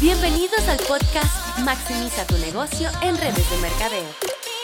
Bienvenidos al podcast Maximiza tu negocio en redes de mercadeo.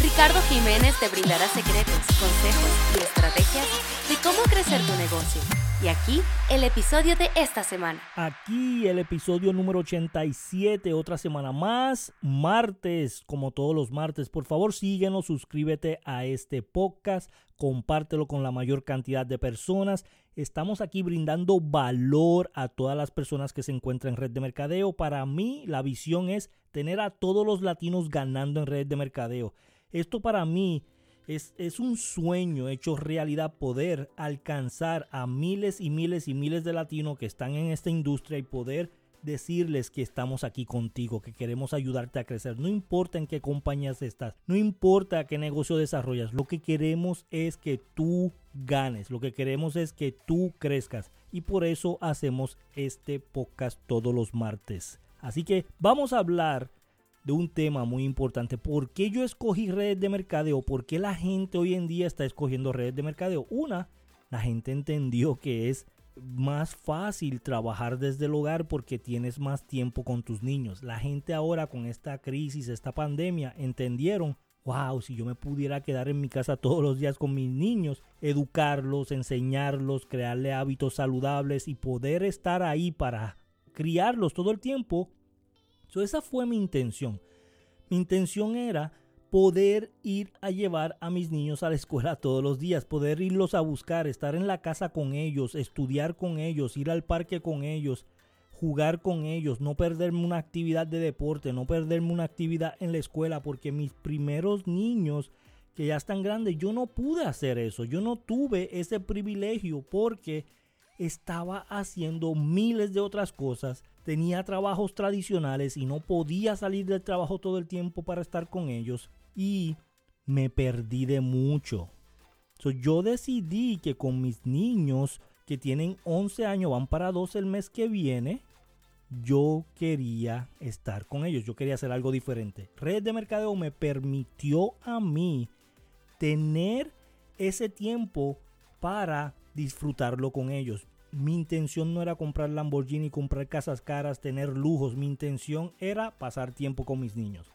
Ricardo Jiménez te brindará secretos, consejos y estrategias de cómo crecer tu negocio. Y aquí el episodio de esta semana. Aquí el episodio número 87, otra semana más, martes, como todos los martes. Por favor, síguenos, suscríbete a este podcast, compártelo con la mayor cantidad de personas. Estamos aquí brindando valor a todas las personas que se encuentran en red de mercadeo. Para mí, la visión es tener a todos los latinos ganando en red de mercadeo. Esto para mí es, un sueño hecho realidad poder alcanzar a miles y miles y miles de latinos que están en esta industria y poder decirles que estamos aquí contigo, que queremos ayudarte a crecer. No importa en qué compañías estás, no importa qué negocio desarrollas, lo que queremos es que tú ganes, lo que queremos es que tú crezcas y por eso hacemos este podcast todos los martes. Así que vamos a hablar de un tema muy importante. ¿Por qué yo escogí redes de mercadeo? ¿Por qué la gente hoy en día está escogiendo redes de mercadeo? Una, la gente entendió que es más fácil trabajar desde el hogar porque tienes más tiempo con tus niños. La gente ahora con esta crisis, esta pandemia, entendieron, wow, si yo me pudiera quedar en mi casa todos los días con mis niños, educarlos, enseñarlos, crearle hábitos saludables y poder estar ahí para criarlos todo el tiempo. Esa fue mi intención. Mi intención era poder ir a llevar a mis niños a la escuela todos los días, poder irlos a buscar, estar en la casa con ellos, estudiar con ellos, ir al parque con ellos, jugar con ellos, no perderme una actividad de deporte, no perderme una actividad en la escuela, porque mis primeros niños que ya están grandes, yo no pude hacer eso, yo no tuve ese privilegio porque estaba haciendo miles de otras cosas, tenía trabajos tradicionales y no podía salir del trabajo todo el tiempo para estar con ellos y me perdí de mucho. yo decidí que con mis niños que tienen 11 años, van para 12 el mes que viene, yo quería estar con ellos, yo quería hacer algo diferente. Red de Mercadeo me permitió a mí tener ese tiempo para disfrutarlo con ellos. Mi intención no era comprar Lamborghini, comprar casas caras, tener lujos. Mi intención era pasar tiempo con mis niños.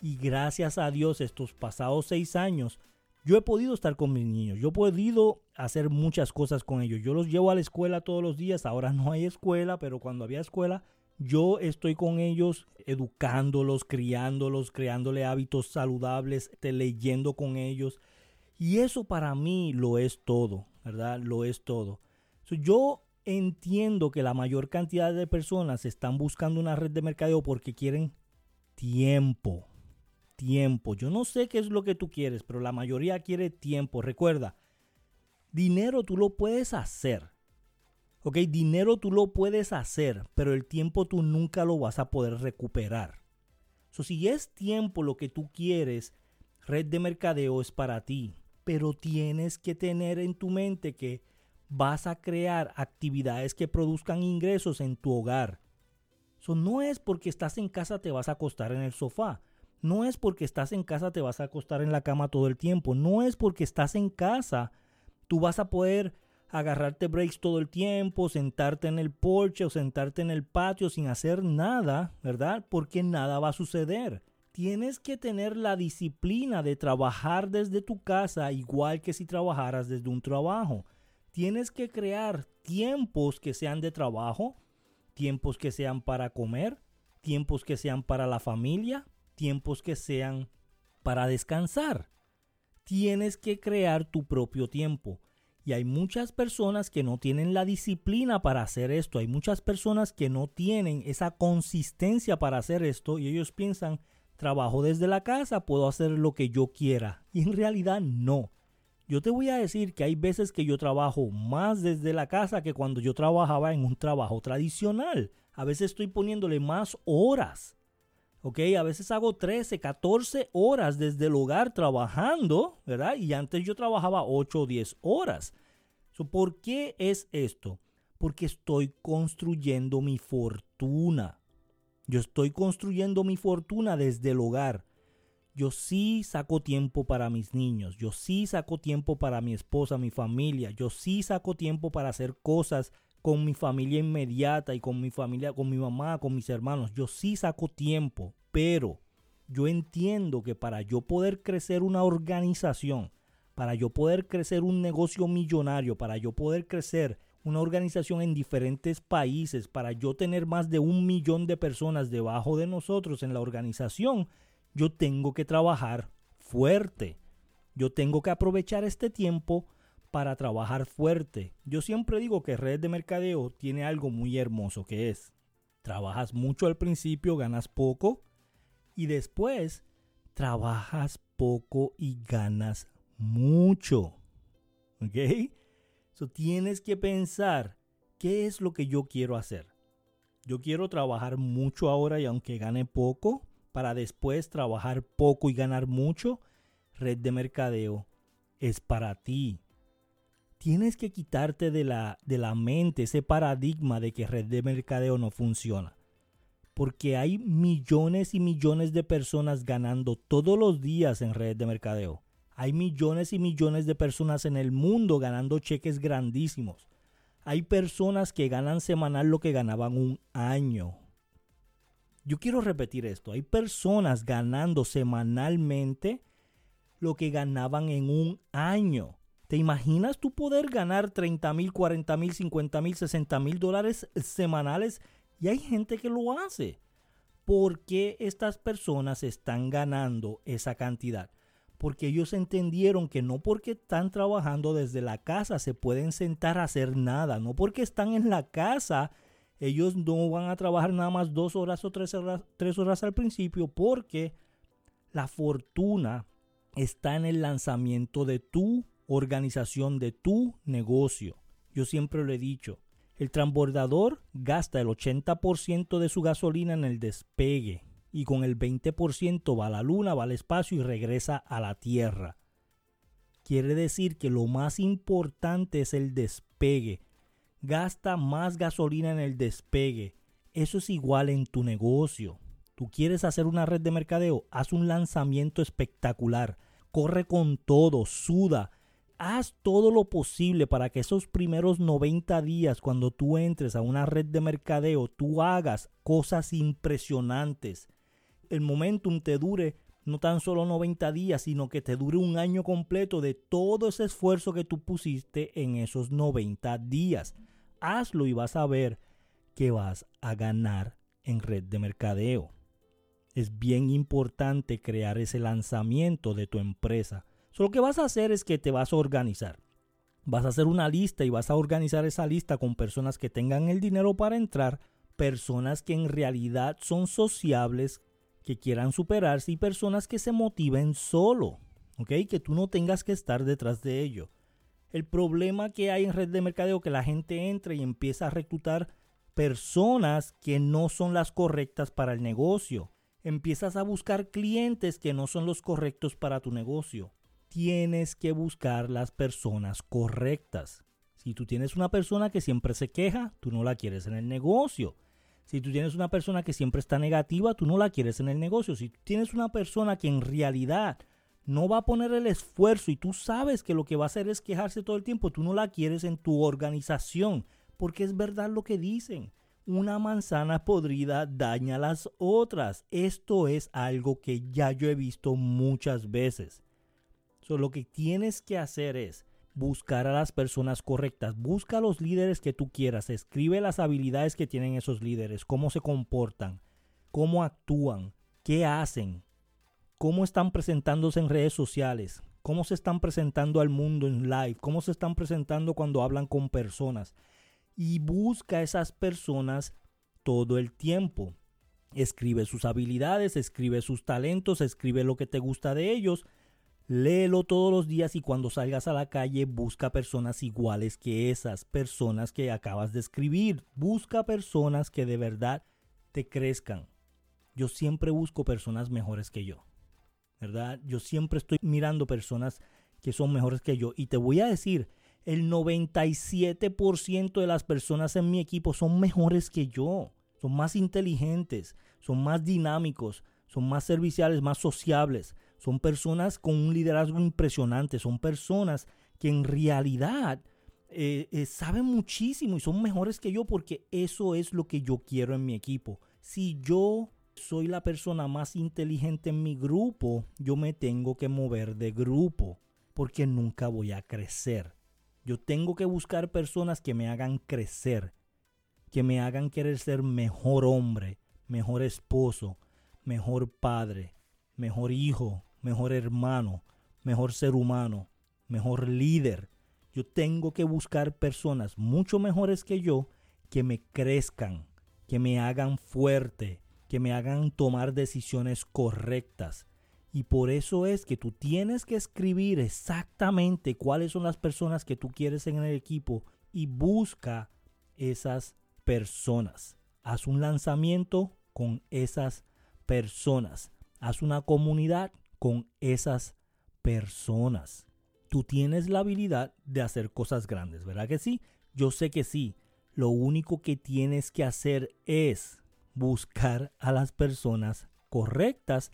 Y gracias a Dios estos pasados seis años, yo he podido estar con mis niños. Yo he podido hacer muchas cosas con ellos. Yo los llevo a la escuela todos los días. Ahora no hay escuela, pero cuando había escuela, yo estoy con ellos educándolos, criándolos, creándole hábitos saludables, leyendo con ellos. Y eso para mí lo es todo, ¿verdad? Lo es todo. Yo entiendo que la mayor cantidad de personas están buscando una red de mercadeo porque quieren tiempo tiempo. Yo no sé qué es lo que tú quieres, pero la mayoría quiere tiempo. Recuerda, dinero tú lo puedes hacer. Ok, dinero tú lo puedes hacer, pero el tiempo tú nunca lo vas a poder recuperar. So, si es tiempo lo que tú quieres, red de mercadeo es para ti. Pero tienes que tener en tu mente que vas a crear actividades que produzcan ingresos en tu hogar. No es porque estás en casa te vas a acostar en el sofá. No es porque estás en casa te vas a acostar en la cama todo el tiempo. No es porque estás en casa tú vas a poder agarrarte breaks todo el tiempo, sentarte en el porche o sentarte en el patio sin hacer nada, ¿verdad? Porque nada va a suceder. Tienes que tener la disciplina de trabajar desde tu casa igual que si trabajaras desde un trabajo. Tienes que crear tiempos que sean de trabajo, tiempos que sean para comer, tiempos que sean para la familia, tiempos que sean para descansar. Tienes que crear tu propio tiempo. Y hay muchas personas que no tienen la disciplina para hacer esto. Hay muchas personas que no tienen esa consistencia para hacer esto y ellos piensan, trabajo desde la casa, puedo hacer lo que yo quiera. Y en realidad no. Yo te voy a decir que hay veces que yo trabajo más desde la casa que cuando yo trabajaba en un trabajo tradicional. A veces estoy poniéndole más horas ¿ok? A veces hago 13, 14 horas desde el hogar trabajando, ¿verdad? Y antes yo trabajaba 8 o 10 horas. ¿Por qué es esto? Porque estoy construyendo mi fortuna. Yo estoy construyendo mi fortuna desde el hogar. Yo sí saco tiempo para mis niños, yo sí saco tiempo para mi esposa, mi familia, yo sí saco tiempo para hacer cosas con mi familia inmediata y con mi familia, con mi mamá, con mis hermanos. Yo sí saco tiempo, pero yo entiendo que para yo poder crecer una organización, para yo poder crecer un negocio millonario, para yo poder crecer una organización en diferentes países, para yo tener más de un millón de personas debajo de nosotros en la organización, yo tengo que trabajar fuerte. Yo tengo que aprovechar este tiempo para trabajar fuerte. Yo siempre digo que Red de Mercadeo tiene algo muy hermoso que es, trabajas mucho al principio, ganas poco y después trabajas poco y ganas mucho. ¿Ok? So, tienes que pensar qué es lo que yo quiero hacer. Yo quiero trabajar mucho ahora y aunque gane poco, para después trabajar poco y ganar mucho. Red de mercadeo es para ti tienes que quitarte de la, de la mente ese paradigma de que red de mercadeo no funciona. Porque hay millones y millones de personas ganando todos los días en red de mercadeo. Hay millones y millones de personas en el mundo ganando cheques grandísimos. Hay personas que ganan semanal lo que ganaban un año. Yo quiero repetir esto. Hay personas ganando semanalmente lo que ganaban en un año. ¿Te imaginas tú poder ganar 30 mil, 40 mil, 50 mil, 60 mil dólares semanales? Y hay gente que lo hace. ¿Por qué estas personas están ganando esa cantidad? Porque ellos entendieron que no porque están trabajando desde la casa se pueden sentar a hacer nada. No porque están en la casa ellos no van a trabajar nada más dos horas o tres horas, tres horas al principio porque la fortuna está en el lanzamiento de tu organización de tu negocio. Yo siempre lo he dicho, el transbordador gasta el 80% de su gasolina en el despegue y con el 20% va a la luna, va al espacio y regresa a la Tierra. Quiere decir que lo más importante es el despegue. Gasta más gasolina en el despegue. Eso es igual en tu negocio. Tú quieres hacer una red de mercadeo, haz un lanzamiento espectacular. Corre con todo, suda, haz todo lo posible para que esos primeros 90 días, cuando tú entres a una red de mercadeo, tú hagas cosas impresionantes. El momentum te dure no tan solo 90 días, sino que te dure un año completo de todo ese esfuerzo que tú pusiste en esos 90 días. Hazlo y vas a ver que vas a ganar en red de mercadeo. Es bien importante crear ese lanzamiento de tu empresa lo que vas a hacer es que te vas a organizar. Vas a hacer una lista y vas a organizar esa lista con personas que tengan el dinero para entrar, personas que en realidad son sociables, que quieran superarse y personas que se motiven solo, ¿ok? Que tú no tengas que estar detrás de ello. El problema que hay en red de mercadeo que la gente entra y empieza a reclutar personas que no son las correctas para el negocio. Empiezas a buscar clientes que no son los correctos para tu negocio tienes que buscar las personas correctas. Si tú tienes una persona que siempre se queja, tú no la quieres en el negocio. Si tú tienes una persona que siempre está negativa, tú no la quieres en el negocio. Si tú tienes una persona que en realidad no va a poner el esfuerzo y tú sabes que lo que va a hacer es quejarse todo el tiempo, tú no la quieres en tu organización. Porque es verdad lo que dicen. Una manzana podrida daña a las otras. Esto es algo que ya yo he visto muchas veces lo que tienes que hacer es buscar a las personas correctas, busca a los líderes que tú quieras, escribe las habilidades que tienen esos líderes, cómo se comportan, cómo actúan, qué hacen, cómo están presentándose en redes sociales, cómo se están presentando al mundo en live, cómo se están presentando cuando hablan con personas. Y busca a esas personas todo el tiempo. Escribe sus habilidades, escribe sus talentos, escribe lo que te gusta de ellos Léelo todos los días y cuando salgas a la calle busca personas iguales que esas personas que acabas de escribir. Busca personas que de verdad te crezcan. Yo siempre busco personas mejores que yo. ¿Verdad? Yo siempre estoy mirando personas que son mejores que yo. Y te voy a decir, el 97% de las personas en mi equipo son mejores que yo. Son más inteligentes, son más dinámicos, son más serviciales, más sociables son personas con un liderazgo impresionante, son personas que en realidad eh, eh, saben muchísimo y son mejores que yo porque eso es lo que yo quiero en mi equipo. Si yo soy la persona más inteligente en mi grupo, yo me tengo que mover de grupo porque nunca voy a crecer. Yo tengo que buscar personas que me hagan crecer, que me hagan querer ser mejor hombre, mejor esposo, mejor padre, mejor hijo, mejor hermano, mejor ser humano, mejor líder. Yo tengo que buscar personas mucho mejores que yo que me crezcan, que me hagan fuerte, que me hagan tomar decisiones correctas. Y por eso es que tú tienes que escribir exactamente cuáles son las personas que tú quieres en el equipo y busca esas personas. Haz un lanzamiento con esas personas. Haz una comunidad con esas personas. Tú tienes la habilidad de hacer cosas grandes, ¿verdad que sí? Yo sé que sí. Lo único que tienes que hacer es buscar a las personas correctas,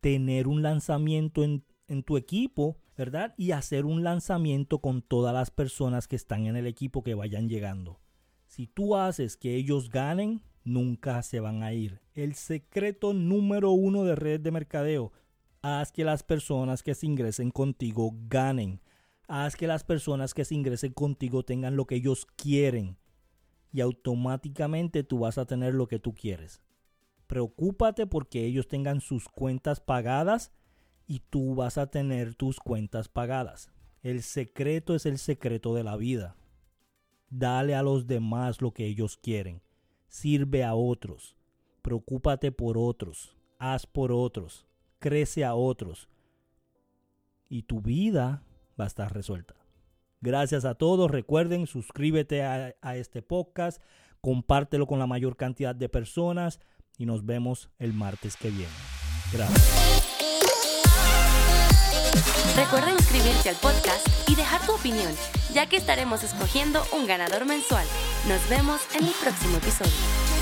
tener un lanzamiento en, tu equipo, ¿verdad? Y hacer un lanzamiento con todas las personas que están en el equipo que vayan llegando. Si tú haces que ellos ganen, nunca se van a ir. El secreto número uno de red de mercadeo. Haz que las personas que se ingresen contigo ganen. Haz que las personas que se ingresen contigo tengan lo que ellos quieren. Y automáticamente tú vas a tener lo que tú quieres. Preocúpate porque ellos tengan sus cuentas pagadas y tú vas a tener tus cuentas pagadas. El secreto es el secreto de la vida. Dale a los demás lo que ellos quieren. Sirve a otros. Preocúpate por otros. Haz por otros. Crece a otros. Y tu vida va a estar resuelta. Gracias a todos. Recuerden, suscríbete a, este podcast. Compártelo con la mayor cantidad de personas. Y nos vemos el martes que viene. Gracias. Recuerda inscribirte al podcast y dejar tu opinión, ya que estaremos escogiendo un ganador mensual. Nos vemos en el próximo episodio.